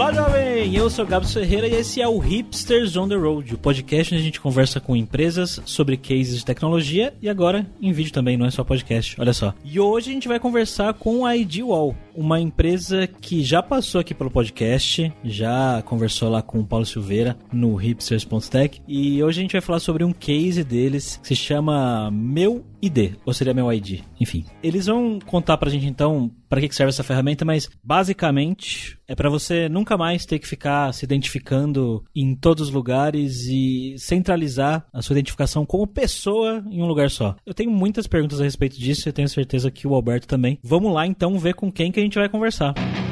Olá, jovem! Eu sou Gabs Ferreira e esse é o Hipsters on the Road, o podcast onde a gente conversa com empresas sobre cases de tecnologia e agora em vídeo também, não é só podcast, olha só. E hoje a gente vai conversar com a IDWall, uma empresa que já passou aqui pelo podcast, já conversou lá com o Paulo Silveira no hipsters.tech e hoje a gente vai falar sobre um case deles que se chama Meu ID, ou seria meu ID, enfim. Eles vão contar pra gente então para que serve essa ferramenta, mas basicamente é para você nunca mais ter que ficar se identificando em todos os lugares e centralizar a sua identificação como pessoa em um lugar só. Eu tenho muitas perguntas a respeito disso e tenho certeza que o Alberto também. Vamos lá então ver com quem que a gente vai conversar. para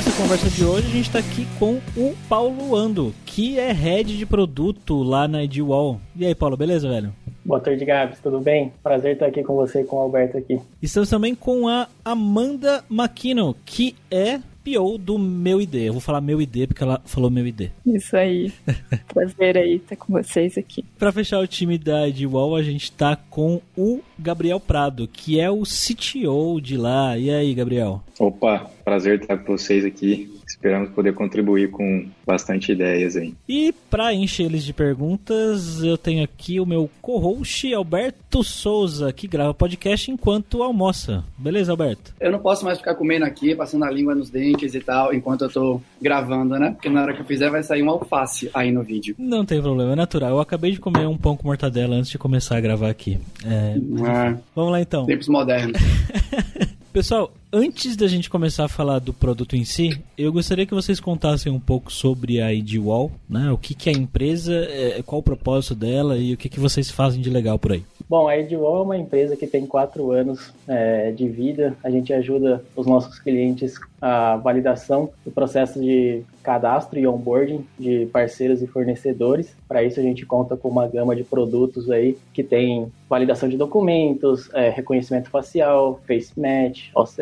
essa conversa de hoje, a gente está aqui com o Paulo Ando, que é head de produto lá na Edwall. E aí, Paulo, beleza, velho? Boa tarde, Gabs, tudo bem? Prazer estar aqui com você e com o Alberto aqui. Estamos também com a Amanda McKinnon, que é PO do meu ID. Eu vou falar meu ID porque ela falou meu ID. Isso aí. Prazer aí estar com vocês aqui. Para fechar o time da Edwall, a gente tá com o Gabriel Prado, que é o CTO de lá. E aí, Gabriel? Opa, prazer estar com vocês aqui. Esperamos poder contribuir com bastante ideias aí. E para encher eles de perguntas, eu tenho aqui o meu co-host Alberto Souza, que grava podcast enquanto almoça. Beleza, Alberto? Eu não posso mais ficar comendo aqui, passando a língua nos dentes e tal, enquanto eu tô gravando, né? Porque na hora que eu fizer vai sair um alface aí no vídeo. Não tem problema, é natural. Eu acabei de comer um pão com mortadela antes de começar a gravar aqui. É... Ah, Vamos lá então. Tempos modernos. Pessoal, antes da gente começar a falar do produto em si, eu gostaria que vocês contassem um pouco sobre a IDWall, né? O que, que é a empresa, é, qual o propósito dela e o que, que vocês fazem de legal por aí. Bom, a IDWall é uma empresa que tem quatro anos é, de vida. A gente ajuda os nossos clientes a validação do processo de cadastro e onboarding de parceiros e fornecedores. Para isso a gente conta com uma gama de produtos aí que tem validação de documentos, é, reconhecimento facial, face match, OCR,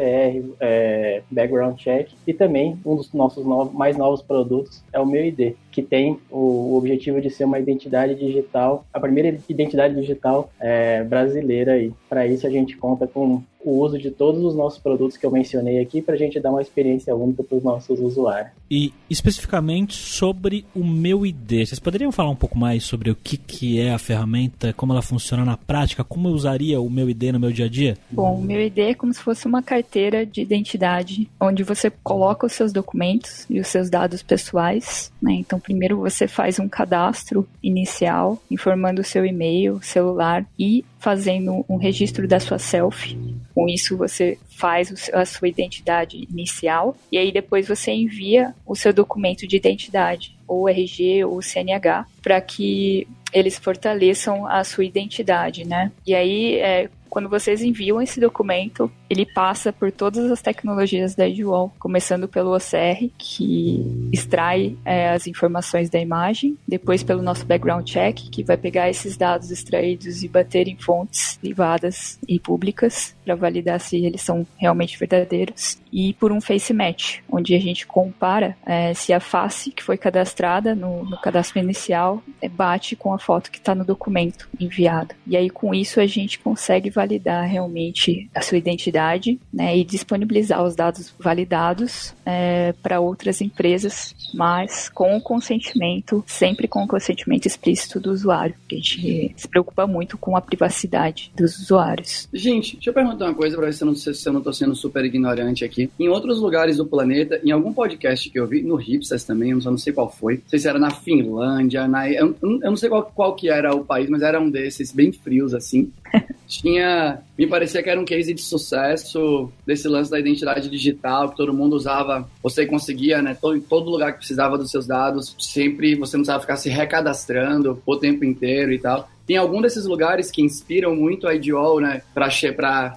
é, background check e também um dos nossos novos, mais novos produtos é o Meu ID, que tem o, objetivo de ser uma identidade digital, a primeira identidade digital é, brasileira aí. Para isso a gente conta com o uso de todos os nossos produtos que eu mencionei aqui para a gente dar uma experiência única para os nossos usuários. E especificamente sobre o meu ID, vocês poderiam falar um pouco mais sobre o que, que é a ferramenta, como ela funciona na prática, como eu usaria o meu ID no meu dia a dia? Bom, o meu ID é como se fosse uma carteira de identidade onde você coloca os seus documentos e os seus dados pessoais. Né? Então, primeiro você faz um cadastro inicial, informando o seu e-mail, celular e fazendo um registro da sua selfie. Com isso, você faz a sua identidade inicial e aí depois você envia o seu documento de identidade, ou RG ou CNH, para que eles fortaleçam a sua identidade, né? E aí, é, quando vocês enviam esse documento, ele passa por todas as tecnologias da Edwall, começando pelo OCR, que extrai é, as informações da imagem, depois pelo nosso background check, que vai pegar esses dados extraídos e bater em fontes privadas e públicas para validar se eles são realmente verdadeiros, e por um face match, onde a gente compara é, se a face que foi cadastrada no, no cadastro inicial é, bate com a foto que está no documento enviado. E aí com isso a gente consegue validar realmente a sua identidade né, e disponibilizar os dados validados é, para outras empresas, mas com o consentimento, sempre com o consentimento explícito do usuário. A gente se preocupa muito com a privacidade dos usuários. Gente, deixa eu perguntar uma coisa para ver se eu não estou sendo super ignorante aqui. Em outros lugares do planeta, em algum podcast que eu vi, no Hipsters também, eu não sei qual foi, não sei se era na Finlândia, na, eu, eu não sei qual, qual que era o país, mas era um desses bem frios assim. tinha. Me parecia que era um case de sucesso desse lance da identidade digital, que todo mundo usava. Você conseguia, né? Todo, todo lugar que precisava dos seus dados, sempre você não precisava ficar se recadastrando o tempo inteiro e tal. Tem algum desses lugares que inspiram muito a IDOL, né, para che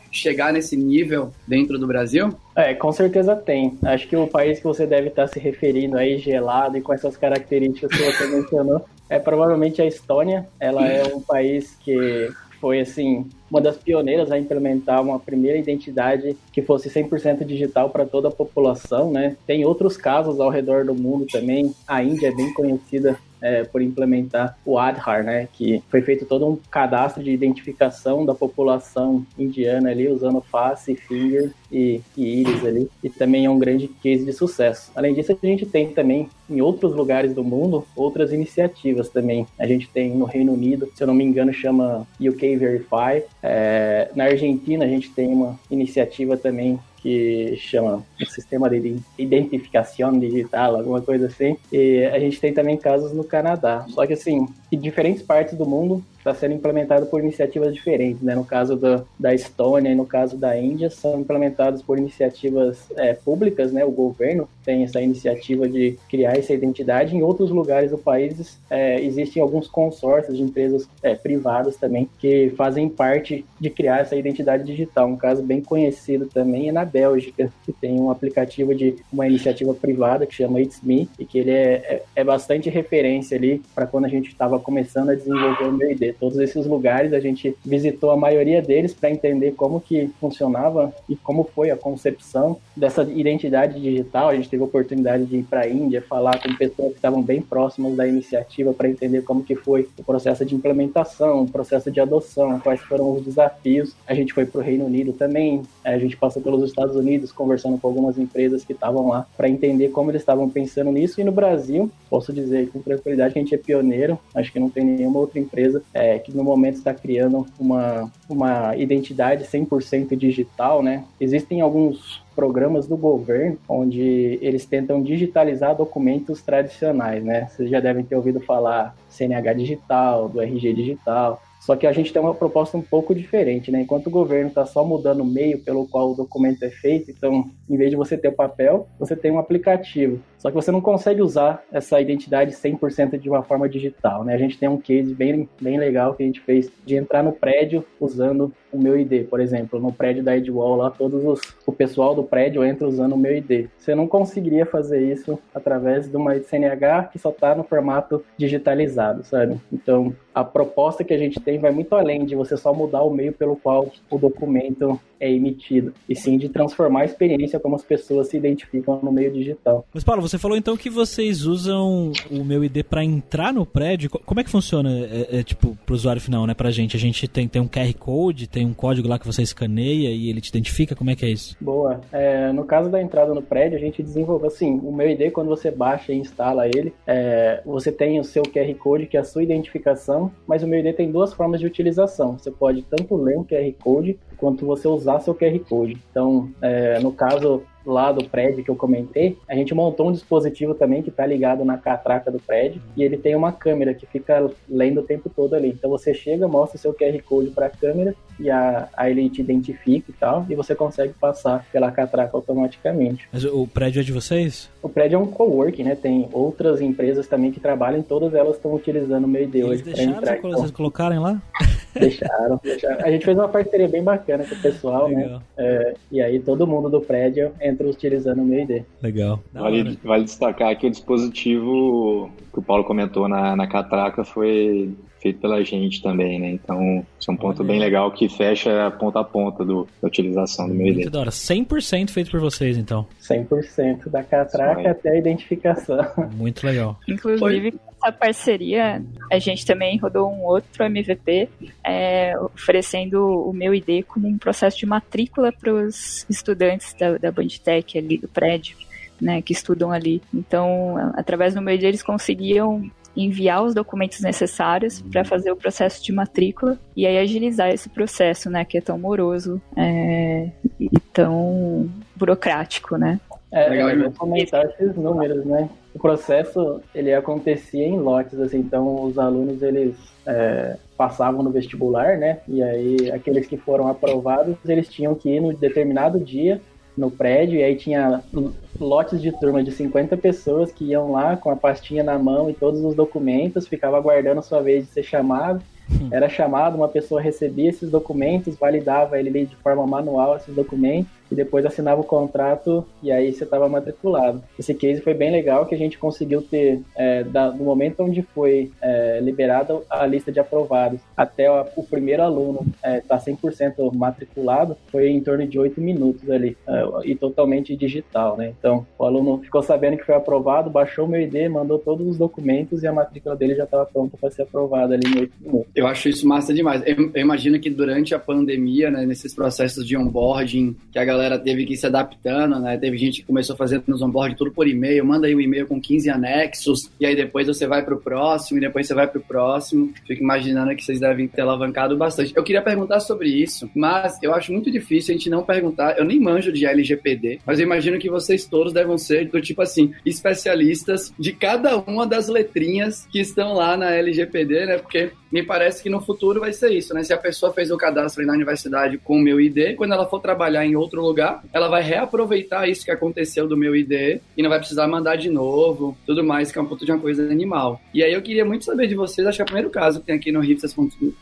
chegar nesse nível dentro do Brasil? É, com certeza tem. Acho que o país que você deve estar se referindo aí, gelado e com essas características que você mencionou, é provavelmente a Estônia. Ela é um país que foi assim uma das pioneiras a implementar uma primeira identidade que fosse 100% digital para toda a população, né? Tem outros casos ao redor do mundo também. A Índia é bem conhecida é, por implementar o Aadhaar, né, que foi feito todo um cadastro de identificação da população indiana ali, usando face, finger e, e íris ali, e também é um grande case de sucesso. Além disso, a gente tem também em outros lugares do mundo outras iniciativas também. A gente tem no Reino Unido, se eu não me engano, chama UK Verify. É, na Argentina, a gente tem uma iniciativa também que chama Sistema de Identificação Digital, alguma coisa assim. E a gente tem também casos no Canadá. Só que, assim, em diferentes partes do mundo, está sendo implementado por iniciativas diferentes, né? No caso do, da Estônia e no caso da Índia, são implementados por iniciativas é, públicas, né? O governo tem essa iniciativa de criar essa identidade. Em outros lugares do país é, existem alguns consórcios de empresas é, privadas também que fazem parte de criar essa identidade digital. Um caso bem conhecido também é na Bélgica, que tem um aplicativo de uma iniciativa privada que chama It's Me e que ele é, é, é bastante referência ali para quando a gente estava começando a desenvolver o meu ID todos esses lugares, a gente visitou a maioria deles para entender como que funcionava e como foi a concepção dessa identidade digital. A gente teve a oportunidade de ir para a Índia, falar com pessoas que estavam bem próximas da iniciativa para entender como que foi o processo de implementação, o processo de adoção, quais foram os desafios. A gente foi para o Reino Unido também, a gente passou pelos Estados Unidos conversando com algumas empresas que estavam lá para entender como eles estavam pensando nisso. E no Brasil, posso dizer com tranquilidade que a gente é pioneiro, acho que não tem nenhuma outra empresa é, que no momento está criando uma, uma identidade 100% digital, né? Existem alguns programas do governo onde eles tentam digitalizar documentos tradicionais, né? Vocês já devem ter ouvido falar CNH digital, do RG digital. Só que a gente tem uma proposta um pouco diferente, né? Enquanto o governo está só mudando o meio pelo qual o documento é feito, então, em vez de você ter o papel, você tem um aplicativo. Só que você não consegue usar essa identidade 100% de uma forma digital, né? A gente tem um case bem, bem legal que a gente fez de entrar no prédio usando o meu ID, por exemplo, no prédio da Edwall lá, todos os, o pessoal do prédio entra usando o meu ID. Você não conseguiria fazer isso através de uma CNH que só está no formato digitalizado, sabe? Então, a proposta que a gente tem vai muito além de você só mudar o meio pelo qual o documento é emitido, e sim de transformar a experiência como as pessoas se identificam no meio digital. Mas Paulo, você falou então que vocês usam o meu ID para entrar no prédio. Como é que funciona, é, é, tipo, pro usuário final, né, pra gente? A gente tem, tem um QR Code, tem um código lá que você escaneia e ele te identifica? Como é que é isso? Boa. É, no caso da entrada no prédio, a gente desenvolveu, assim, o meu ID, quando você baixa e instala ele, é, você tem o seu QR Code, que é a sua identificação, mas o meu ID tem duas formas de utilização. Você pode tanto ler um QR Code, quanto você usar seu QR Code. Então, é, no caso lá do prédio que eu comentei, a gente montou um dispositivo também que está ligado na catraca do prédio e ele tem uma câmera que fica lendo o tempo todo ali. Então você chega, mostra o seu QR Code para a câmera e a, a ele te identifica e tal, e você consegue passar pela catraca automaticamente. Mas o prédio é de vocês? O prédio é um coworking, né? Tem outras empresas também que trabalham, todas elas estão utilizando o meu ID hoje para entrar. Eles vocês colocarem lá? Deixaram, deixaram. A gente fez uma parceria bem bacana com o pessoal, né? Legal. né? É, e aí todo mundo do prédio entra utilizando o meu ID. Legal. Vale, vale destacar que o dispositivo que o Paulo comentou na, na catraca foi feito pela gente também, né? Então, isso é um ponto bem legal que fecha a ponta a ponta do, da utilização do meu ID. Muito da hora. 100% feito por vocês, então. 100% da catraca até a identificação. Muito legal. Inclusive, essa parceria, a gente também rodou um outro MVP é, oferecendo o meu ID como um processo de matrícula para os estudantes da, da Bandtech ali do prédio. Né, que estudam ali. Então, através do meu ID, eles conseguiam enviar os documentos necessários para fazer o processo de matrícula e aí agilizar esse processo, né, que é tão moroso é, e tão burocrático, né? É, Legal, eu vou comentar esses números, né? O processo, ele acontecia em lotes, assim, então os alunos, eles é, passavam no vestibular, né? E aí, aqueles que foram aprovados, eles tinham que ir no determinado dia no prédio, e aí tinha lotes de turma de 50 pessoas que iam lá com a pastinha na mão e todos os documentos, ficava aguardando sua vez de ser chamado, Era chamado, uma pessoa recebia esses documentos, validava ele de forma manual esses documentos e depois assinava o contrato e aí você estava matriculado. Esse case foi bem legal que a gente conseguiu ter, é, da, do momento onde foi é, liberada a lista de aprovados até o, primeiro aluno estar é, tá 100% matriculado, foi em torno de oito minutos ali é, e totalmente digital, né? Então, o aluno ficou sabendo que foi aprovado, baixou o meu ID, mandou todos os documentos e a matrícula dele já estava pronta para ser aprovada ali em oito minutos. Eu acho isso massa demais. Eu, eu imagino que durante a pandemia, né, nesses processos de onboarding, que a galera teve que ir se adaptando, né? Teve gente que começou fazendo nos onboarding tudo por e-mail, manda aí um e-mail com 15 anexos, e aí depois você vai pro próximo, e depois você vai pro próximo. Fico imaginando que vocês devem ter alavancado bastante. Eu queria perguntar sobre isso, mas eu acho muito difícil a gente não perguntar. Eu nem manjo de LGPD, mas eu imagino que vocês todos devem ser do tipo assim, especialistas de cada uma das letrinhas que estão lá na LGPD, né? Porque me parece que no futuro vai ser isso, né? Se a pessoa fez o cadastro na universidade com o meu ID, quando ela for trabalhar em outro lugar, ela vai reaproveitar isso que aconteceu do meu ID e não vai precisar mandar de novo, tudo mais, que é um ponto de uma coisa animal. E aí eu queria muito saber de vocês, acho que é o primeiro caso que tem aqui no Hipsters,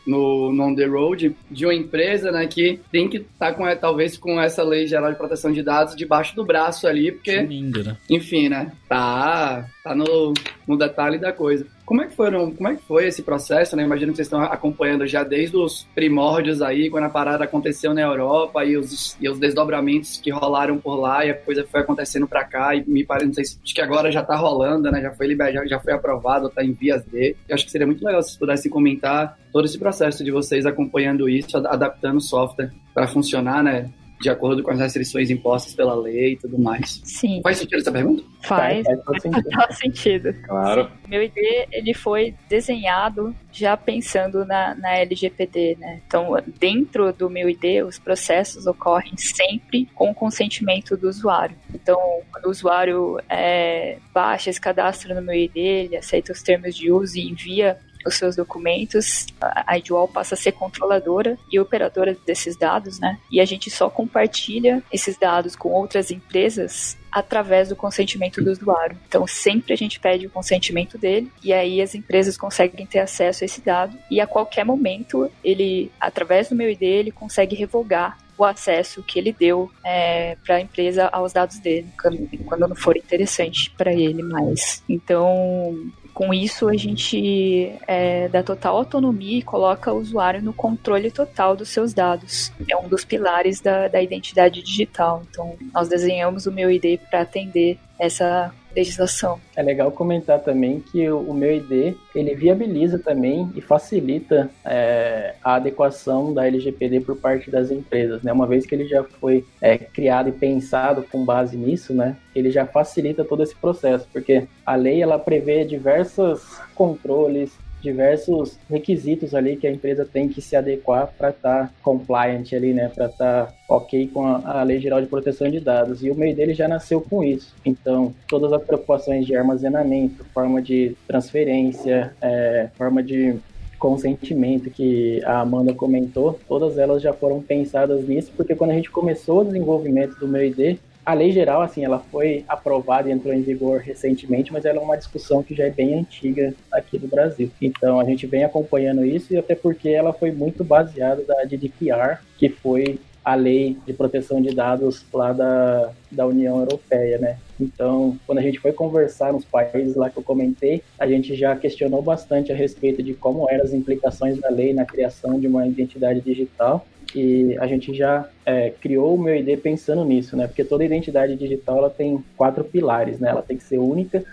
no, no On The Road, de uma empresa, né, que tem que estar tá com, talvez com essa lei geral de proteção de dados debaixo do braço ali, porque, lindo, né? enfim, né, tá, tá no, no detalhe da coisa. Como é que foram, como é que foi esse processo, né? Imagino que vocês estão acompanhando já desde os primórdios aí, quando a parada aconteceu na Europa e os, e os desdobramentos que rolaram por lá e a coisa foi acontecendo para cá e me parece, não sei se, acho que agora já tá rolando, né? Já foi liberado, já, foi aprovado, tá em vias de. Eu acho que seria muito legal se pudessem comentar todo esse processo de vocês acompanhando isso, adaptando o software para funcionar, né? De acordo com as restrições impostas pela lei e tudo mais. Sim. Faz sentido essa pergunta? Faz, faz, faz sentido. sentido. Claro. Meu ID, ele foi desenhado já pensando na, na LGPD, né? Então, dentro do meu ID, os processos ocorrem sempre com o consentimento do usuário. Então, quando o usuário é, baixa esse cadastro no meu ID, ele aceita os termos de uso e envia os seus documentos, a Idwall passa a ser controladora e operadora desses dados, né? E a gente só compartilha esses dados com outras empresas através do consentimento do usuário. Então, sempre a gente pede o consentimento dele e aí as empresas conseguem ter acesso a esse dado e a qualquer momento ele, através do meu ID, ele consegue revogar o acesso que ele deu é, para a empresa aos dados dele, quando não for interessante para ele mais. Então, com isso, a gente é, dá total autonomia e coloca o usuário no controle total dos seus dados. É um dos pilares da, da identidade digital. Então, nós desenhamos o meu ID para atender essa legislação. É legal comentar também que o meu ID ele viabiliza também e facilita é, a adequação da LGPD por parte das empresas, né? Uma vez que ele já foi é, criado e pensado com base nisso, né? Ele já facilita todo esse processo, porque a lei ela prevê diversos controles, diversos requisitos ali que a empresa tem que se adequar para estar tá compliant ali, né, para estar tá ok com a, a, Lei Geral de Proteção de Dados. E o meio dele já nasceu com isso. Então, todas as preocupações de armazenamento, forma de transferência, é, forma de consentimento que a Amanda comentou, todas elas já foram pensadas nisso, porque quando a gente começou o desenvolvimento do meu ID, a lei geral, assim, ela foi aprovada e entrou em vigor recentemente, mas ela é uma discussão que já é bem antiga aqui do Brasil. Então a gente vem acompanhando isso e até porque ela foi muito baseada da GDPR, que foi a lei de proteção de dados lá da, da União Europeia, né? Então, quando a gente foi conversar nos países lá que eu comentei, a gente já questionou bastante a respeito de como eram as implicações da lei na criação de uma identidade digital e a gente já é, criou o meu ID pensando nisso, né? Porque toda identidade digital ela tem quatro pilares, né? Ela tem que ser única,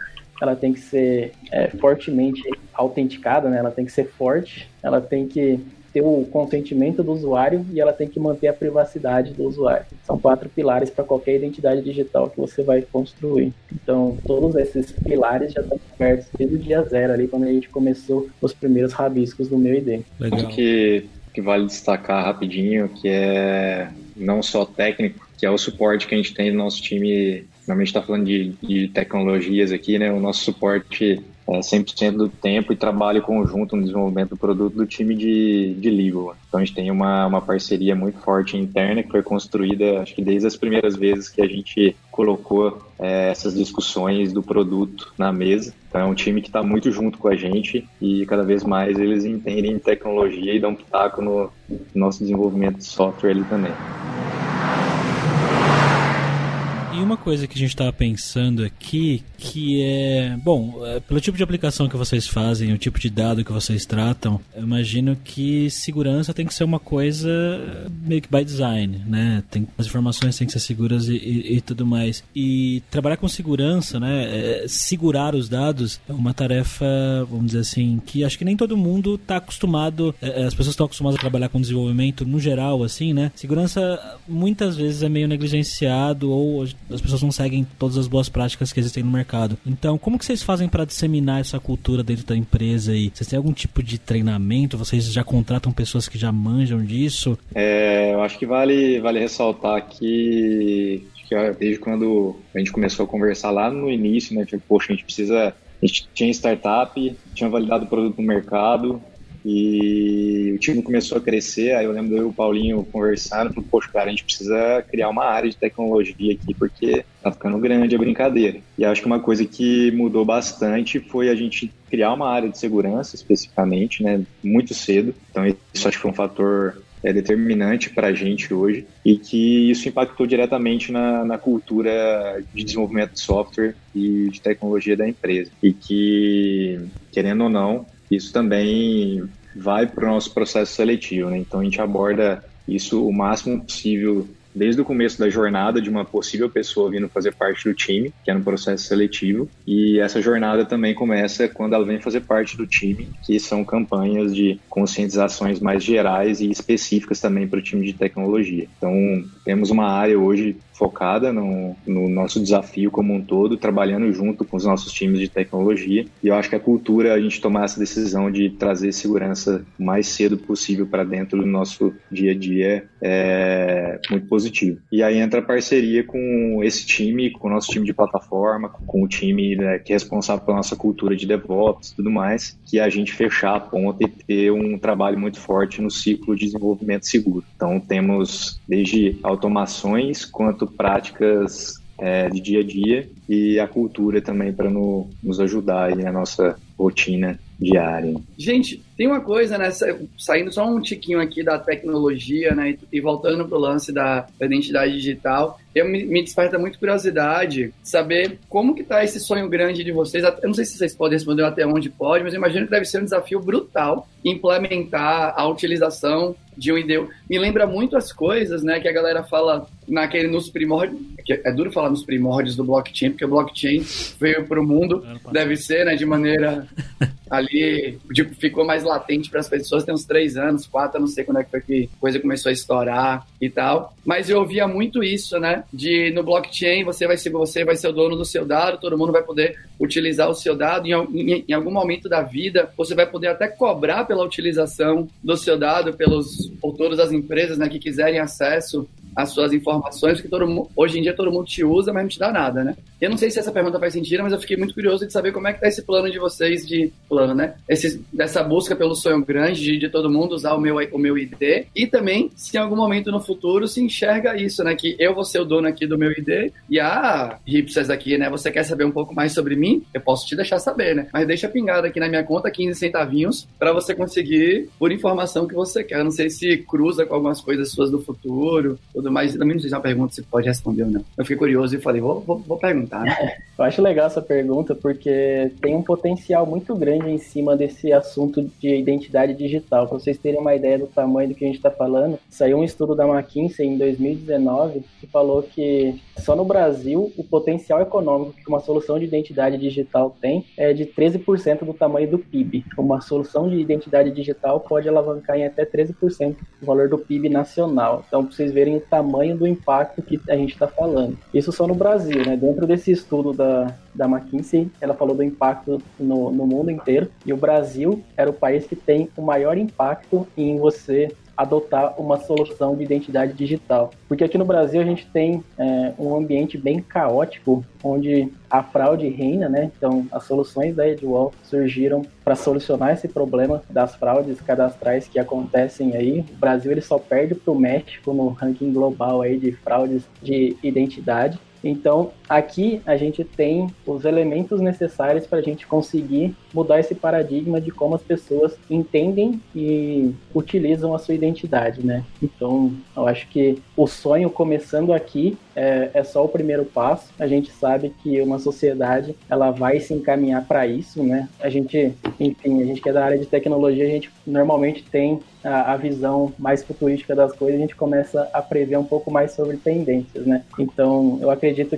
ela tem que ser é, fortemente autenticada, né? Ela tem que ser forte, ela tem que ter o consentimento do usuário e ela tem que manter a privacidade do usuário. São quatro pilares para qualquer identidade digital que você vai construir. Então, todos esses pilares já estão cobertos desde o dia zero ali, quando a gente começou os primeiros rabiscos do meu ID. Legal. que que vale destacar rapidinho, que é não só técnico, que é o suporte que a gente tem no nosso time. Normalmente está falando de, de tecnologias aqui, né? O nosso suporte é, 100% do tempo e trabalho conjunto no desenvolvimento do produto do time de, de legal. Então a gente tem uma, uma parceria muito forte interna que foi construída, acho que desde as primeiras vezes que a gente colocou é, essas discussões do produto na mesa. Então é um time que está muito junto com a gente e cada vez mais eles entendem tecnologia e dão pitaco no nosso desenvolvimento de software ali também. E uma coisa que a gente estava pensando aqui, que é, bom, é, pelo tipo de aplicação que vocês fazem, o tipo de dado que vocês tratam, eu imagino que segurança tem que ser uma coisa meio que by design, né? Tem, as informações têm que ser seguras e, e, e tudo mais. E trabalhar com segurança, né? É, segurar os dados é uma tarefa, vamos dizer assim, que acho que nem todo mundo está acostumado, é, é, as pessoas estão acostumadas a trabalhar com desenvolvimento no geral, assim, né? Segurança muitas vezes é meio negligenciado ou as pessoas não seguem todas as boas práticas que existem no mercado. Então, como que vocês fazem para disseminar essa cultura dentro da empresa aí? Vocês têm algum tipo de treinamento? Vocês já contratam pessoas que já manjam disso? É, eu acho que vale, vale ressaltar que, que desde quando a gente começou a conversar lá no início, né, tipo, poxa, a gente precisa a gente tinha startup, tinha validado o produto no mercado, e o time começou a crescer, aí eu lembro eu e o Paulinho conversando, falando, poxa, cara, a gente precisa criar uma área de tecnologia aqui, porque tá ficando grande a brincadeira. E acho que uma coisa que mudou bastante foi a gente criar uma área de segurança, especificamente, né, muito cedo. Então isso acho que foi um fator é, determinante para a gente hoje e que isso impactou diretamente na, na, cultura de desenvolvimento de software e de tecnologia da empresa. E que, querendo ou não, isso também vai para o nosso processo seletivo. Né? Então a gente aborda isso o máximo possível desde o começo da jornada de uma possível pessoa vindo fazer parte do time, que é no processo seletivo, e essa jornada também começa quando ela vem fazer parte do time, que são campanhas de conscientizações mais gerais e específicas também para o time de tecnologia. Então, temos uma área hoje focada no, no, nosso desafio como um todo, trabalhando junto com os nossos times de tecnologia. E eu acho que a cultura, a gente tomar essa decisão de trazer segurança o mais cedo possível para dentro do nosso dia a dia é muito positivo. E aí entra a parceria com esse time, com o nosso time de plataforma, com o time né, que é responsável pela nossa cultura de DevOps e tudo mais, que é a gente fechar a ponta e ter um trabalho muito forte no ciclo de desenvolvimento seguro. Então temos desde automações quanto práticas é, de dia a dia e a cultura também para no, nos ajudar aí na nossa rotina diária. Gente, tem uma coisa, né? Saindo só um tiquinho aqui da tecnologia, né? E voltando pro lance da, da identidade digital, eu me, me, desperta muito curiosidade saber como que tá esse sonho grande de vocês. Eu não sei se vocês podem responder até onde pode, mas eu imagino que deve ser um desafio brutal implementar a utilização de um ID. Me lembra muito as coisas, né, que a galera fala naquele nos primórdios, é duro falar nos primórdios do blockchain, porque o blockchain veio para o mundo, deve ser, né, de maneira ali, tipo, ficou mais latente para as pessoas, tem uns três anos, quatro, não sei quando é que foi que a coisa começou a estourar e tal. Mas eu ouvia muito isso, né, de no blockchain você vai ser você vai ser o dono do seu dado, todo mundo vai poder utilizar o seu dado em, em, em algum momento da vida, você vai poder até cobrar pela utilização do seu dado pelos por todas as empresas, né, que quiserem acesso as suas informações, que todo, hoje em dia todo mundo te usa, mas não te dá nada, né? Eu não sei se essa pergunta faz sentido, mas eu fiquei muito curioso de saber como é que tá esse plano de vocês de plano, né? Esse, dessa busca pelo sonho grande de, de todo mundo usar o meu, o meu ID e também se em algum momento no futuro se enxerga isso, né? Que eu vou ser o dono aqui do meu ID e a ah, hipsters aqui, né? Você quer saber um pouco mais sobre mim? Eu posso te deixar saber, né? Mas deixa pingado aqui na minha conta 15 centavinhos para você conseguir por informação que você quer. Eu não sei se cruza com algumas coisas suas do futuro, tudo mais. Também não sei se é uma pergunta se pode responder ou não. Eu fiquei curioso e falei, vou, vou, vou perguntar. Né? Eu acho legal essa pergunta porque tem um potencial muito grande em cima desse assunto de identidade digital. Para vocês terem uma ideia do tamanho do que a gente está falando, saiu um estudo da McKinsey em 2019 que falou que só no Brasil o potencial econômico que uma solução de identidade digital tem é de 13% do tamanho do PIB. Uma solução de identidade digital pode alavancar em até 13% do valor do PIB nacional. Então, para vocês verem o tamanho do impacto que a gente está falando. Isso só no Brasil, né? Dentro desse estudo da, da McKinsey, ela falou do impacto no, no mundo inteiro. E o Brasil era o país que tem o maior impacto em você adotar uma solução de identidade digital. Porque aqui no Brasil a gente tem é, um ambiente bem caótico, onde a fraude reina, né? Então, as soluções da Edwall surgiram para solucionar esse problema das fraudes cadastrais que acontecem aí. O Brasil ele só perde para o México no ranking global aí de fraudes de identidade. Então, aqui a gente tem os elementos necessários para a gente conseguir mudar esse paradigma de como as pessoas entendem e utilizam a sua identidade, né? Então, eu acho que o sonho começando aqui é, é só o primeiro passo. A gente sabe que uma sociedade ela vai se encaminhar para isso, né? A gente, enfim, a gente que é da área de tecnologia, a gente normalmente tem a, a visão mais futurística das coisas, a gente começa a prever um pouco mais sobre tendências, né? Então, eu acredito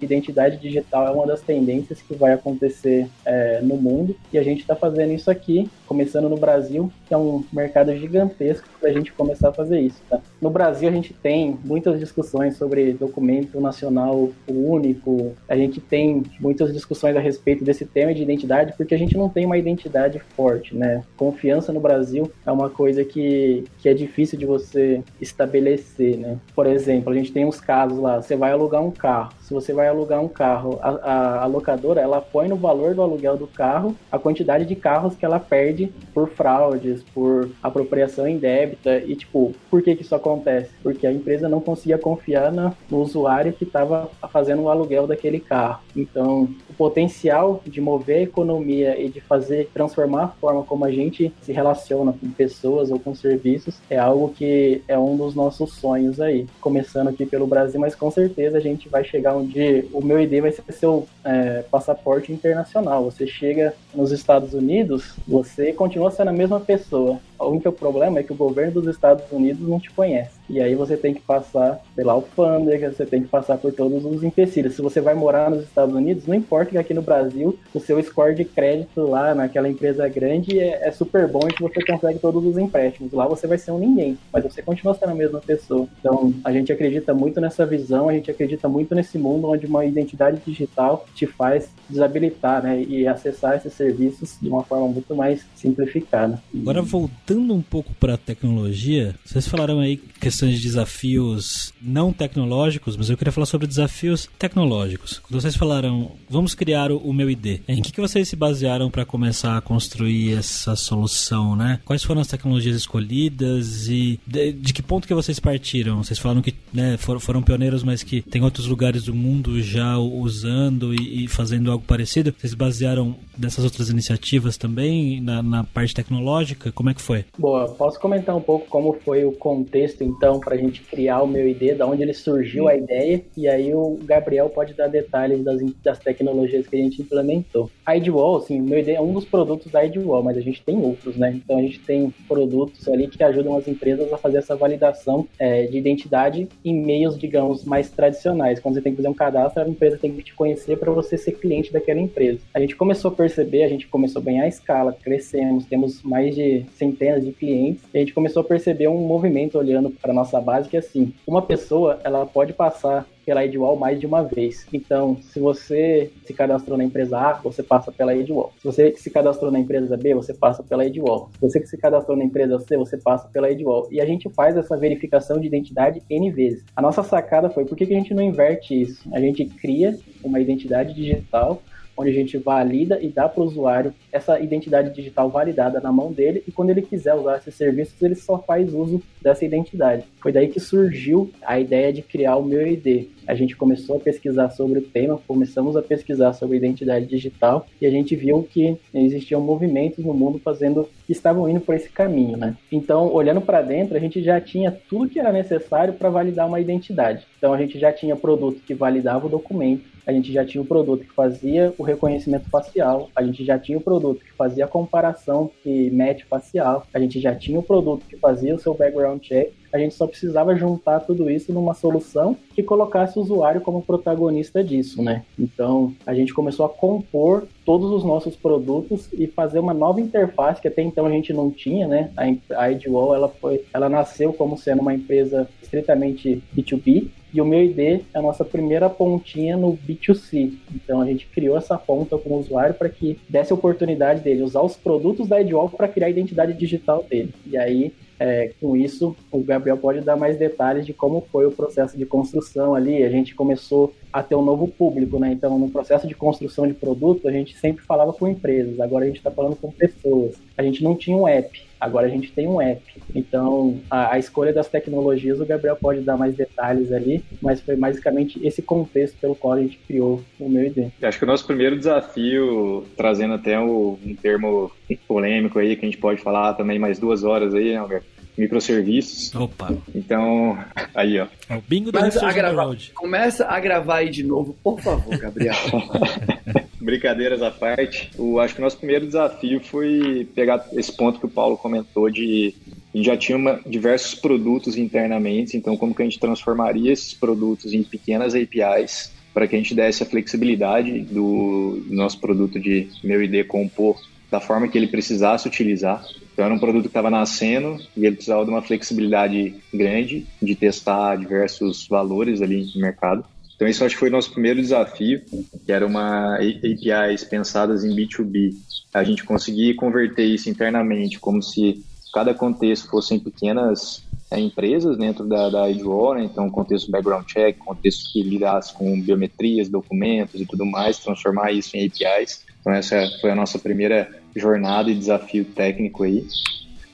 identidade digital é uma das tendências que vai acontecer é, no mundo e a gente está fazendo isso aqui, começando no Brasil, que é um mercado gigantesco para a gente começar a fazer isso. Tá? No Brasil, a gente tem muitas discussões sobre documento nacional único, a gente tem muitas discussões a respeito desse tema de identidade, porque a gente não tem uma identidade forte, né? Confiança no Brasil é uma coisa que, que é difícil de você estabelecer, né? Por exemplo, a gente tem uns casos lá, você vai alugar um carro, se você vai alugar um carro, a, a, a, locadora ela põe no valor do aluguel do carro a quantidade de carros que ela perde por fraudes, por apropriação indébita e tipo, por que que isso acontece? Porque a empresa não conseguia confiar na, no usuário que estava fazendo o aluguel daquele carro. Então, o potencial de mover a economia e de fazer transformar a forma como a gente se relaciona com pessoas ou com serviços é algo que é um dos nossos sonhos aí. Começando aqui pelo Brasil, mas com certeza a gente vai chegar onde o meu ID vai ser seu é, passaporte internacional. Você chega nos Estados Unidos, você continua sendo a mesma pessoa. O único problema é que o governo dos Estados Unidos não te conhece. E aí você tem que passar pela alfândega, você tem que passar por todos os empecilhos. Se você vai morar nos Estados Unidos, não importa que aqui no Brasil o seu score de crédito lá naquela empresa grande é, é super bom e que você consegue todos os empréstimos. Lá você vai ser um ninguém, mas você continua sendo a mesma pessoa. Então a gente acredita muito nessa visão, a gente acredita muito nesse mundo onde uma identidade digital te faz desabilitar né, e acessar esses serviços de uma forma muito mais simplificada. Agora voltando um pouco para a tecnologia, vocês falaram aí questões de desafios não tecnológicos, mas eu queria falar sobre desafios tecnológicos. Quando vocês falaram, vamos criar o meu ID, em que, que vocês se basearam para começar a construir essa solução, né? Quais foram as tecnologias escolhidas e de, de que ponto que vocês partiram? Vocês falaram que né, foram, foram pioneiros, mas que tem outros lugares do mundo já usando e, e fazendo algo parecido. Vocês basearam nessas outras iniciativas também na, na parte tecnológica? Como é que foi? Boa, posso comentar um pouco como foi o contexto então para a gente criar o meu ID, da onde ele surgiu a ideia e aí o Gabriel pode dar detalhes das, das tecnologias que a gente implementou. A IDWall, assim, o meu ID é um dos produtos da IDWall, mas a gente tem outros, né? Então a gente tem produtos ali que ajudam as empresas a fazer essa validação é, de identidade em meios, digamos, mais tradicionais. Quando você tem que fazer um cadastro, a empresa tem que te conhecer para você ser cliente daquela empresa. A gente começou a perceber, a gente começou a ganhar escala, crescemos, temos mais de centenas de clientes, e a gente começou a perceber um movimento olhando para nossa base que é assim, uma pessoa, ela pode passar pela Edwall mais de uma vez. Então, se você se cadastrou na empresa A, você passa pela Edwall. Se você se cadastrou na empresa B, você passa pela Edwall. Se você se cadastrou na empresa C, você passa pela Edwall. E a gente faz essa verificação de identidade N vezes. A nossa sacada foi, por que, que a gente não inverte isso? A gente cria uma identidade digital onde a gente valida e dá para o usuário essa identidade digital validada na mão dele e quando ele quiser usar esses serviços, ele só faz uso dessa identidade. Foi daí que surgiu a ideia de criar o meu ID. A gente começou a pesquisar sobre o tema, começamos a pesquisar sobre identidade digital e a gente viu que existiam movimentos no mundo fazendo que estavam indo por esse caminho, né? Então, olhando para dentro, a gente já tinha tudo que era necessário para validar uma identidade. Então, a gente já tinha produto que validava o documento, a gente já tinha o produto que fazia o reconhecimento facial, a gente já tinha o produto que fazia a comparação e match facial, a gente já tinha o produto que fazia o seu background check, a gente só precisava juntar tudo isso numa solução que colocasse o usuário como protagonista disso, né? Então, a gente começou a compor todos os nossos produtos e fazer uma nova interface que até então a gente não tinha, né? A Edwall, ela foi, ela nasceu como sendo uma empresa estritamente B2B, e o meu ID é a nossa primeira pontinha no B2C. Então a gente criou essa ponta com o usuário para que desse a oportunidade dele usar os produtos da Edwall para criar a identidade digital dele. E aí é, com isso, o Gabriel pode dar mais detalhes de como foi o processo de construção ali. A gente começou a ter um novo público, né? Então, no processo de construção de produto, a gente sempre falava com empresas, agora a gente está falando com pessoas. A gente não tinha um app, agora a gente tem um app. Então, a, a, escolha das tecnologias, o Gabriel pode dar mais detalhes ali, mas foi basicamente esse contexto pelo qual a gente criou o meu ID. Acho que o nosso primeiro desafio, trazendo até um termo polêmico aí, que a gente pode falar também mais duas horas aí, né, microserviços. Opa. Então, aí, ó. É o bingo da a gravar, Começa a gravar aí de novo, por favor, Gabriel. Brincadeiras à parte, acho que o nosso primeiro desafio foi pegar esse ponto que o Paulo comentou de a gente já tinha uma, diversos produtos internamente, então como que a gente transformaria esses produtos em pequenas APIs para que a gente desse a flexibilidade do nosso produto de meu ID compor da forma que ele precisasse utilizar. Então era um produto que estava nascendo e ele precisava de uma flexibilidade grande de testar diversos valores ali no mercado. Então isso acho que foi o nosso primeiro desafio, que era uma APIs pensadas em B2B. A gente conseguir converter isso internamente como se cada contexto fossem pequenas é, empresas dentro da, da IDWall, né? então contexto background check, contexto que lidasse com biometrias, documentos e tudo mais, transformar isso em APIs. Então essa foi a nossa primeira jornada e desafio técnico aí.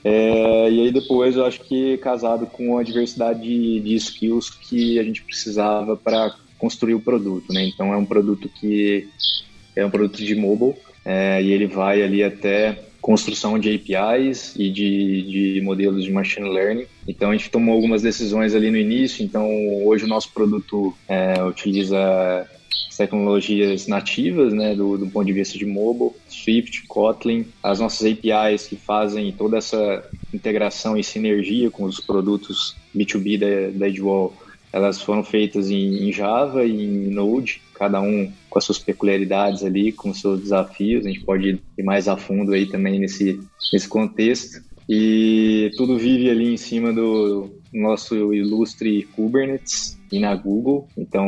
É, e aí depois eu acho que casado com a diversidade de, de skills que a gente precisava para construir o produto, né? Então é um produto que é um produto de mobile é, e ele vai ali até construção de APIs e de, de modelos de machine learning. Então a gente tomou algumas decisões ali no início. Então hoje o nosso produto é, utiliza tecnologias nativas, né, do, do, ponto de vista de mobile, Swift, Kotlin, as nossas APIs que fazem toda essa integração e sinergia com os produtos B2B da, da Edgewall, elas foram feitas em, em Java e em Node, cada um com as suas peculiaridades ali, com os seus desafios. A gente pode ir mais a fundo aí também nesse, nesse contexto. E tudo vive ali em cima do nosso ilustre Kubernetes e na Google. Então,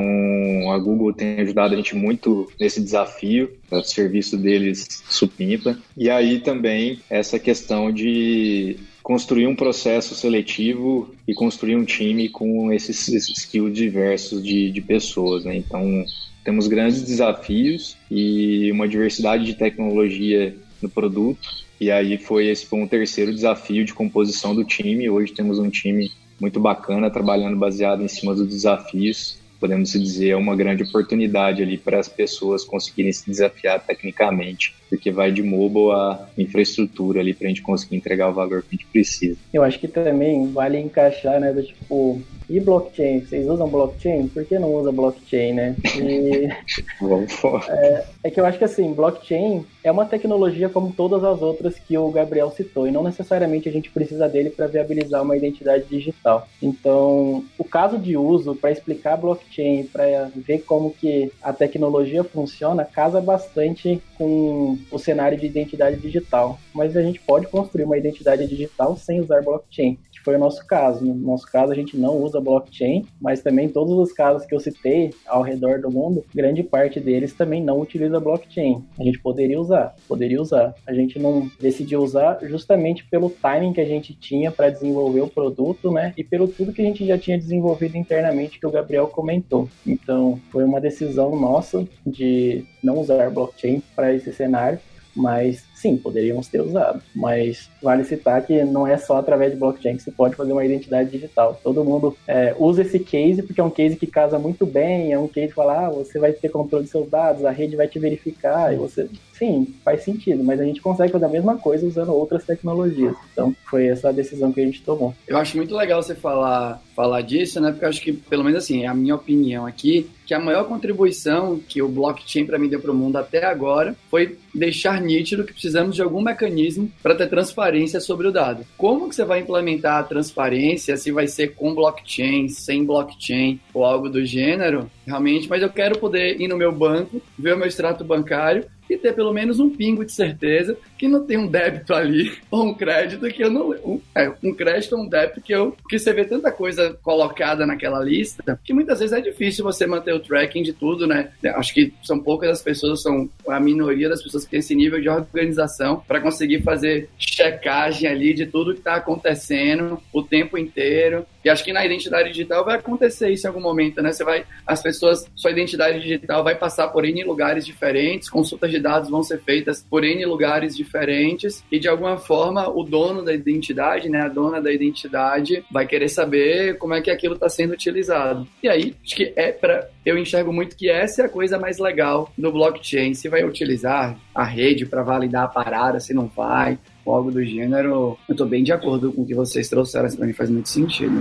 a Google tem ajudado a gente muito nesse desafio. O serviço deles supimpa. E aí também essa questão de construir um processo seletivo e construir um time com esses, skills diversos de, de pessoas. Né? Então, temos grandes desafios e uma diversidade de tecnologia no produto. E aí foi esse foi um terceiro desafio de composição do time. Hoje temos um time muito bacana trabalhando baseado em cima dos desafios. Podemos dizer é uma grande oportunidade ali para as pessoas conseguirem se desafiar tecnicamente, porque vai de mobile a infraestrutura ali para a gente conseguir entregar o valor que a gente precisa. Eu acho que também vale encaixar, né, do tipo e blockchain? Vocês usam blockchain? Por que não usa blockchain, né? E, é, é, que eu acho que assim, blockchain é uma tecnologia como todas as outras que o Gabriel citou, e não necessariamente a gente precisa dele para viabilizar uma identidade digital. Então, o caso de uso para explicar blockchain, para ver como que a tecnologia funciona, casa bastante com o cenário de identidade digital. Mas a gente pode construir uma identidade digital sem usar blockchain que foi o nosso caso. No nosso caso, a gente não usa blockchain, mas também todos os casos que eu citei ao redor do mundo, grande parte deles também não utiliza blockchain. A gente poderia usar, poderia usar. A gente não decidiu usar justamente pelo timing que a gente tinha para desenvolver o produto, né? E pelo tudo que a gente já tinha desenvolvido internamente que o Gabriel comentou. Então, foi uma decisão nossa de não usar blockchain para esse cenário mas sim, poderíamos ter usado. Mas vale citar que não é só através de blockchain que você pode fazer uma identidade digital. Todo mundo é, usa esse case porque é um case que casa muito bem, é um case que fala, ah, você vai ter controle dos seus dados, a rede vai te verificar, e você. Sim, faz sentido, mas a gente consegue fazer a mesma coisa usando outras tecnologias. Então, foi essa a decisão que a gente tomou. Eu acho muito legal você falar, falar disso, né? Porque eu acho que, pelo menos assim, é a minha opinião aqui, que a maior contribuição que o blockchain para mim deu para o mundo até agora foi deixar nítido que precisamos de algum mecanismo para ter transparência sobre o dado. Como que você vai implementar a transparência, se vai ser com blockchain, sem blockchain ou algo do gênero, realmente, mas eu quero poder ir no meu banco, ver o meu extrato bancário e ter pelo menos um pingo de certeza que não tem um débito ali ou um crédito que eu não. Um, é, um crédito ou um débito que eu. Porque você vê tanta coisa colocada naquela lista que muitas vezes é difícil você manter o tracking de tudo, né? Acho que são poucas as pessoas, são a minoria das pessoas que tem esse nível de organização para conseguir fazer checagem ali de tudo que está acontecendo o tempo inteiro. E acho que na identidade digital vai acontecer isso em algum momento, né? Você vai, as pessoas, sua identidade digital vai passar por N lugares diferentes, consultas de dados vão ser feitas por N lugares diferentes e de alguma forma o dono da identidade, né, a dona da identidade vai querer saber como é que aquilo está sendo utilizado. E aí, acho que é para eu enxergo muito que essa é a coisa mais legal do blockchain. Se vai utilizar a rede para validar a parada, se não vai, ou algo do gênero, eu estou bem de acordo com o que vocês trouxeram, isso para mim faz muito sentido.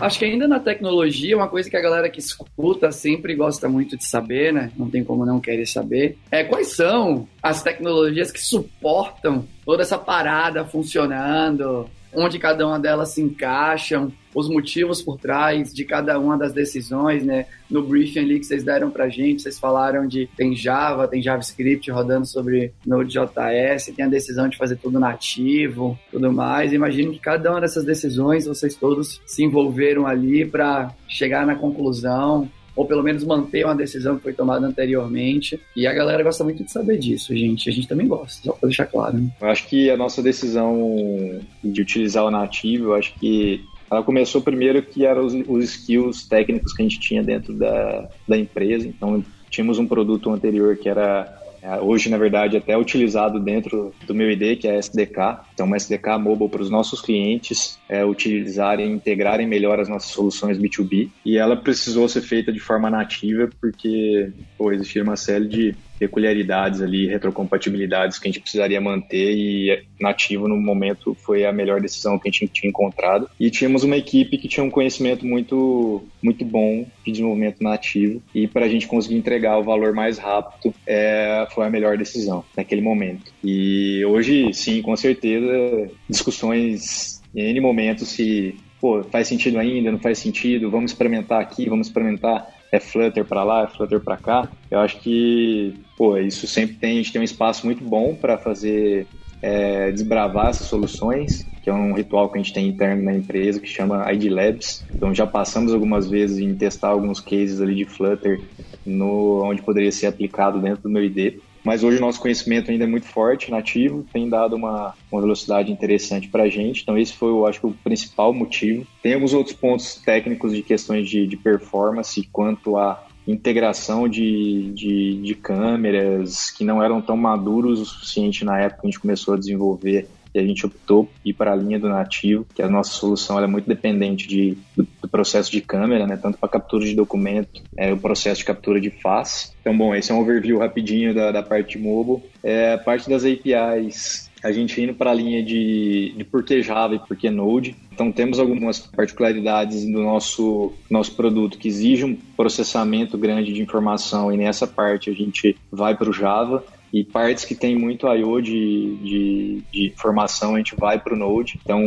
Acho que ainda na tecnologia, uma coisa que a galera que escuta sempre gosta muito de saber, né? Não tem como não querer saber, é quais são as tecnologias que suportam toda essa parada funcionando, onde cada uma delas se encaixam, os motivos por trás de cada uma das decisões, né? No briefing ali que vocês deram pra gente, vocês falaram de tem Java, tem JavaScript rodando sobre Node.js, tem a decisão de fazer tudo nativo, tudo mais. Imagino que cada uma dessas decisões vocês todos se envolveram ali para chegar na conclusão ou pelo menos manter uma decisão que foi tomada anteriormente. E a galera gosta muito de saber disso, gente. A gente também gosta, só para deixar claro. Né? Eu acho que a nossa decisão de utilizar o nativo, acho que ela começou primeiro que eram os, os skills técnicos que a gente tinha dentro da, da empresa. Então, tínhamos um produto anterior que era é, hoje, na verdade, até utilizado dentro do meu ID, que é SDK. Então, uma SDK mobile para os nossos clientes é, utilizarem, integrarem melhor as nossas soluções B2B. E ela precisou ser feita de forma nativa, porque pô, existia uma série de peculiaridades ali, retrocompatibilidades que a gente precisaria manter e nativo no momento foi a melhor decisão que a gente tinha encontrado. E tínhamos uma equipe que tinha um conhecimento muito, muito bom de desenvolvimento nativo e para a gente conseguir entregar o valor mais rápido é, foi a melhor decisão naquele momento. E hoje, sim, com certeza, discussões em N momentos se pô, faz sentido ainda, não faz sentido, vamos experimentar aqui, vamos experimentar é Flutter para lá, é Flutter para cá. Eu acho que, pô, isso sempre tem, a gente tem um espaço muito bom para fazer é, desbravar essas soluções, que é um ritual que a gente tem interno na empresa que chama ID Labs. Então já passamos algumas vezes em testar alguns cases ali de Flutter no onde poderia ser aplicado dentro do meu ID. Mas hoje o nosso conhecimento ainda é muito forte, nativo, tem dado uma, uma velocidade interessante para a gente. Então, esse foi, eu acho, o principal motivo. Tem alguns outros pontos técnicos de questões de, de performance quanto a integração de, de, de, câmeras que não eram tão maduros o suficiente na época que a gente começou a desenvolver a gente optou ir para a linha do nativo, que a nossa solução é muito dependente de, do, do, processo de câmera, né, tanto para captura de documento, é, o processo de captura de face. Então, bom, esse é um overview rapidinho da, da parte mobile. É, a parte das APIs, a gente indo para a linha de, de por que Java e por que Node. Então temos algumas particularidades do nosso, nosso produto que exige um processamento grande de informação e nessa parte a gente vai para o Java e partes que tem muito I.O. De, de, de informação a gente vai para o Node. Então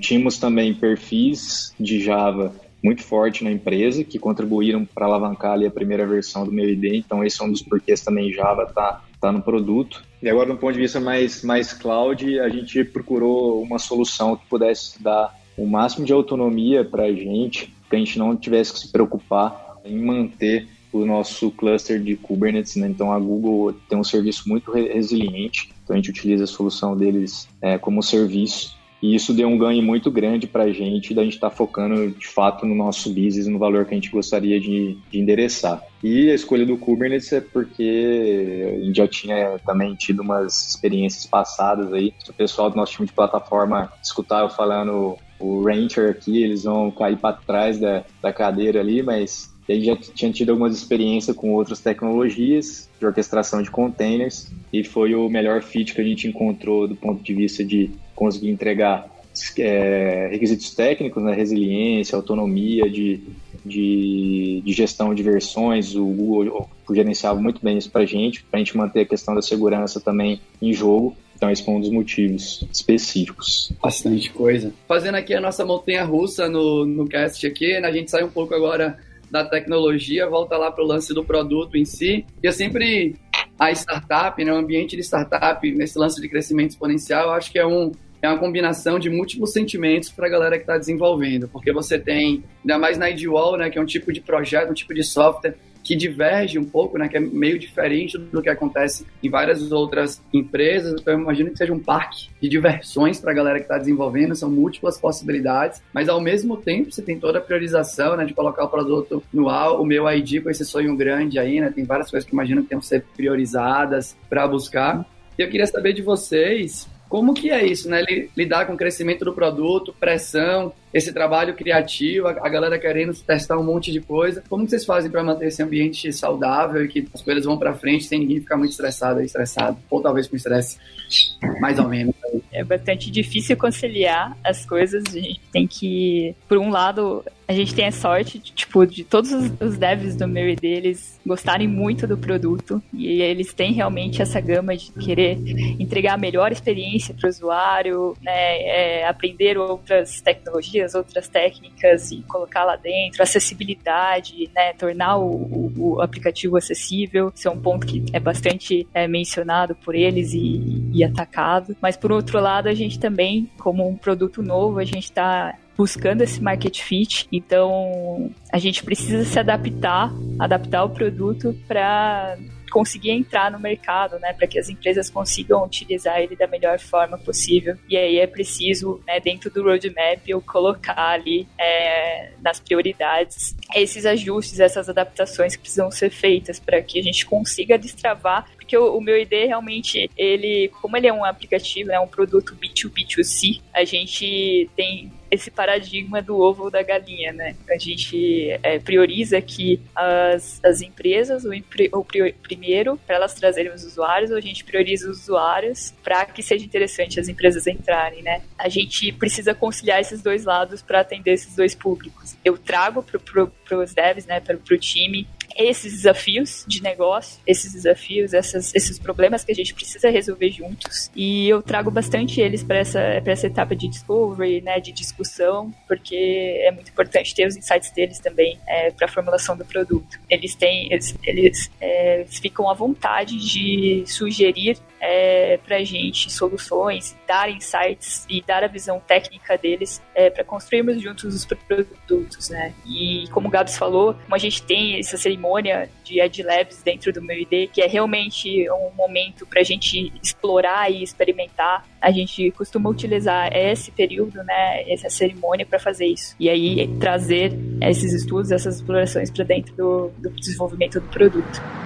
tínhamos também perfis de Java muito forte na empresa, que contribuíram para alavancar ali a primeira versão do meu ID. Então, esse é um dos porquês também Java está tá no produto. E agora, do ponto de vista mais, mais cloud, a gente procurou uma solução que pudesse dar o máximo de autonomia para a gente, que a gente não tivesse que se preocupar em manter o nosso cluster de Kubernetes. Né? Então, a Google tem um serviço muito resiliente, então a gente utiliza a solução deles é, como serviço. E isso deu um ganho muito grande para a gente, da gente estar tá focando de fato no nosso business, no valor que a gente gostaria de, de endereçar. E a escolha do Kubernetes é porque a gente já tinha também tido umas experiências passadas aí. Se o pessoal do nosso time de plataforma escutar eu falando o Rancher aqui, eles vão cair para trás da, da cadeira ali, mas a gente já tinha tido algumas experiências com outras tecnologias de orquestração de containers e foi o melhor fit que a gente encontrou do ponto de vista de conseguir entregar é, requisitos técnicos, né, resiliência, autonomia de, de, de, gestão de versões. O Google gerenciava muito bem isso para a gente, para a gente manter a questão da segurança também em jogo. Então, esse foi um dos motivos específicos. Bastante coisa. Fazendo aqui a nossa montanha russa no, no cast aqui, né, a gente sai um pouco agora da tecnologia, volta lá para o lance do produto em si. E eu sempre a startup, né, o ambiente de startup, nesse lance de crescimento exponencial, eu acho que é um, é uma combinação de múltiplos sentimentos para a galera que está desenvolvendo, porque você tem, ainda mais na IDWall, né, que é um tipo de projeto, um tipo de software que diverge um pouco, né, que é meio diferente do que acontece em várias outras empresas. Então, eu imagino que seja um parque de diversões para a galera que está desenvolvendo, são múltiplas possibilidades, mas ao mesmo tempo você tem toda a priorização né, de colocar o produto no ar. O meu ID com esse sonho grande aí, né, tem várias coisas que imagino que tenham que ser priorizadas para buscar. Eu queria saber de vocês como que é isso, né? Lidar com o crescimento do produto, pressão, esse trabalho criativo, a galera querendo testar um monte de coisa. Como que vocês fazem para manter esse ambiente saudável e que as coisas vão para frente sem ninguém ficar muito estressado, estressado, ou talvez com estresse, mais ou menos. É bastante difícil conciliar as coisas. A gente tem que, por um lado, a gente tem a sorte de, tipo, de todos os, devs do meu ID, eles gostarem muito do produto e eles têm realmente essa gama de querer entregar a melhor experiência para o usuário, né, é, aprender outras tecnologias, outras técnicas e colocar lá dentro, acessibilidade, né, tornar o, o, o aplicativo acessível, isso é um ponto que é bastante é, mencionado por eles e, e atacado. Mas por outro lado, a gente também, como um produto novo, a gente está buscando esse market fit. Então, a gente precisa se adaptar, adaptar o produto para conseguir entrar no mercado, né, para que as empresas consigam utilizar ele da melhor forma possível. E aí é preciso, né, dentro do roadmap, eu colocar ali é, nas prioridades esses ajustes, essas adaptações que precisam ser feitas para que a gente consiga destravar porque o, o, meu ID realmente, ele, como ele é um aplicativo, é né, um produto B2B2C, a gente tem esse paradigma do ovo ou da galinha, né? A gente é, prioriza que as, as empresas, o, o primeiro, para elas trazerem os usuários, ou a gente prioriza os usuários para que seja interessante as empresas entrarem, né? A gente precisa conciliar esses dois lados para atender esses dois públicos. Eu trago para pro, os devs, né, para o time, esses desafios de negócio, esses desafios, essas, esses problemas que a gente precisa resolver juntos. E eu trago bastante eles para essa, essa etapa de discovery, né, de discussão, porque é muito importante ter os insights deles também é, para a formulação do produto. Eles têm, eles, eles, é, eles ficam à vontade de sugerir é, para a gente soluções, dar insights e dar a visão técnica deles é, para construirmos juntos os produtos, né? E como o Gabs falou, como a gente tem essa cerimônia de Ed Labs dentro do meu ID, que é realmente um momento para a gente explorar e experimentar, a gente costuma utilizar esse período, né, essa cerimônia para fazer isso. E aí trazer esses estudos, essas explorações para dentro do, do desenvolvimento do produto.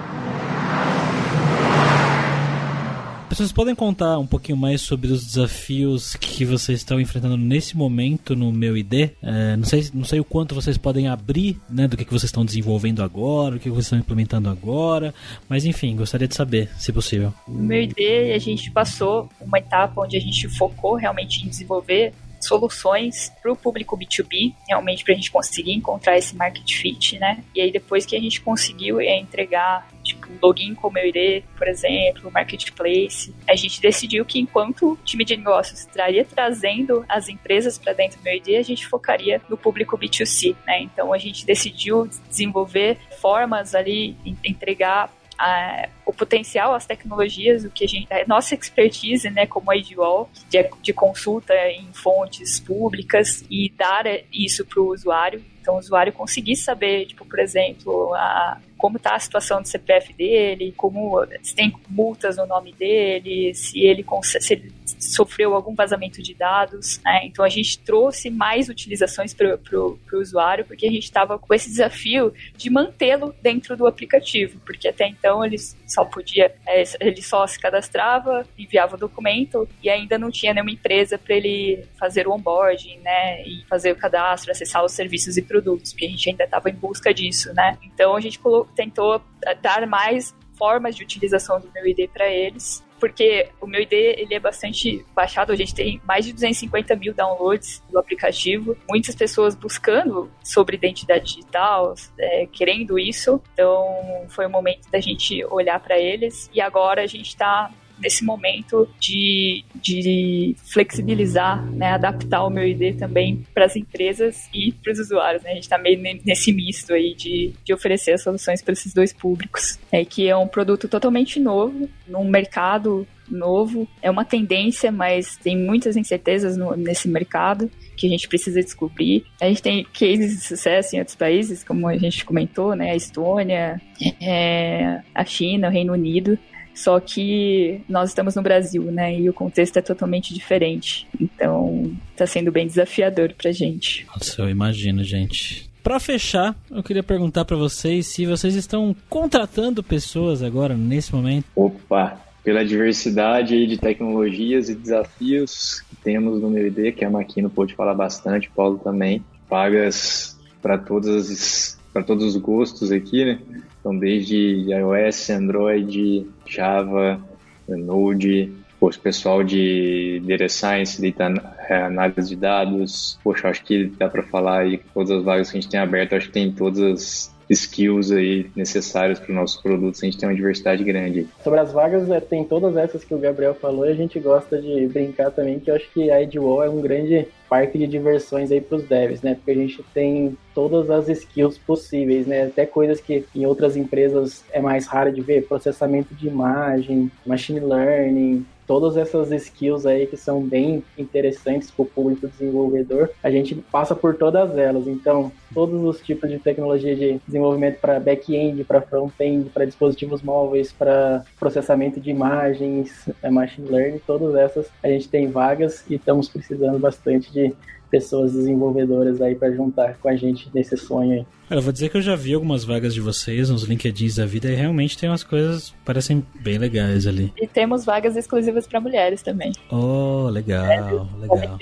Vocês podem contar um pouquinho mais sobre os desafios que vocês estão enfrentando nesse momento no meu ID? É, não, sei, não sei o quanto vocês podem abrir né, do que, que vocês estão desenvolvendo agora, o que vocês estão implementando agora, mas enfim, gostaria de saber, se possível. No meu ID, a gente passou uma etapa onde a gente focou realmente em desenvolver soluções para o público B2B, realmente para a gente conseguir encontrar esse market fit, né? E aí depois que a gente conseguiu é, entregar tipo login com o meu ID, por exemplo, marketplace, a gente decidiu que enquanto o time de negócios estaria trazendo as empresas para dentro do meu ID, a gente focaria no público B2C, né? Então a gente decidiu desenvolver formas ali, entregar a, o potencial, as tecnologias, o que a gente, a nossa expertise, né, como a IDWall, de, de consulta em fontes públicas e dar isso para o usuário. Então, o usuário conseguir saber, tipo, por exemplo, a, como está a situação do CPF dele, como se tem multas no nome dele, se ele, se ele sofreu algum vazamento de dados. Né? Então a gente trouxe mais utilizações para o usuário, porque a gente estava com esse desafio de mantê-lo dentro do aplicativo, porque até então ele só podia, é, ele só se cadastrava, enviava o documento e ainda não tinha nenhuma empresa para ele fazer o onboarding, né, e fazer o cadastro, acessar os serviços e produtos, porque a gente ainda estava em busca disso, né. Então a gente tentou dar mais formas de utilização do meu ID para eles porque o meu ID ele é bastante baixado, a gente tem mais de 250 mil downloads do aplicativo, muitas pessoas buscando sobre identidade digital, é, querendo isso, então foi o momento da gente olhar para eles. E agora a gente está nesse momento de, de flexibilizar, né, adaptar o meu ID também para as empresas e para os usuários. Né? A gente está meio nesse misto aí de, de oferecer as soluções para esses dois públicos, é que é um produto totalmente novo, num mercado novo, é uma tendência, mas tem muitas incertezas no, nesse mercado que a gente precisa descobrir. A gente tem cases de sucesso em outros países, como a gente comentou, né? A Estônia, é, a China, o Reino Unido. Só que nós estamos no Brasil, né? E o contexto é totalmente diferente. Então, está sendo bem desafiador pra gente. Nossa, eu imagino, gente. Para fechar, eu queria perguntar para vocês se vocês estão contratando pessoas agora nesse momento. Opa, pela diversidade aí de tecnologias e desafios que temos no meu ID, que a Maquino pôde falar bastante, o Paulo também, pagas para todas para todos os gostos aqui, né? Então desde iOS, Android, Java, Node, o pessoal de Data Science, Data é, Análise de Dados, poxa, acho que dá para falar aí todas as vagas que a gente tem aberto, acho que tem todas as skills aí necessários para os nossos produtos, a gente tem uma diversidade grande. Sobre as vagas, é, tem todas essas que o Gabriel falou e a gente gosta de brincar também, que eu acho que a Edwall é um grande parque de diversões aí para os devs, né? Porque a gente tem todas as skills possíveis, né? Até coisas que em outras empresas é mais raro de ver, processamento de imagem, machine learning, todas essas skills aí que são bem interessantes para o público desenvolvedor, a gente passa por todas elas. Então, todos os tipos de tecnologia de desenvolvimento para back-end, para front-end, para dispositivos móveis, para processamento de imagens, é, machine learning, todas essas a gente tem vagas e estamos precisando bastante de pessoas desenvolvedoras aí para juntar com a gente nesse sonho aí. Eu vou dizer que eu já vi algumas vagas de vocês nos LinkedIns da vida e realmente tem umas coisas que parecem bem legais ali. E temos vagas exclusivas para mulheres também. Oh, legal, legal.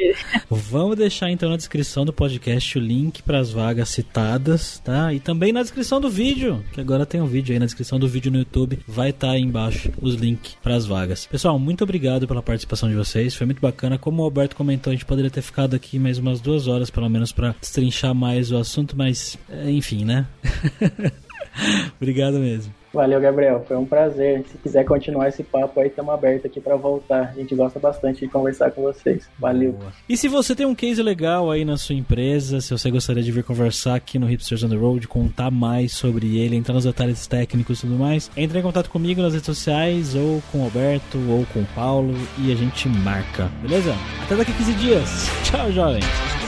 Vamos deixar então na descrição do podcast o link para as vagas citadas, tá? E também na descrição do vídeo, que agora tem um vídeo aí na descrição do vídeo no YouTube, vai estar tá aí embaixo os links para as vagas. Pessoal, muito obrigado pela participação de vocês, foi muito bacana. Como o Alberto comentou, a gente poderia ter ficado aqui mais umas duas horas pelo menos para destrinchar mais o assunto, mas é, enfim, né? Obrigado mesmo. Valeu, Gabriel. Foi um prazer. Se quiser continuar esse papo aí, estamos abertos aqui para voltar. A gente gosta bastante de conversar com vocês. Valeu. Boa. E se você tem um case legal aí na sua empresa, se você gostaria de vir conversar aqui no Hipsters on the Road, contar mais sobre ele, entrar nos detalhes técnicos e tudo mais, entre em contato comigo nas redes sociais, ou com o Alberto, ou com o Paulo, e a gente marca. Beleza? Até daqui a 15 dias. Tchau, jovens.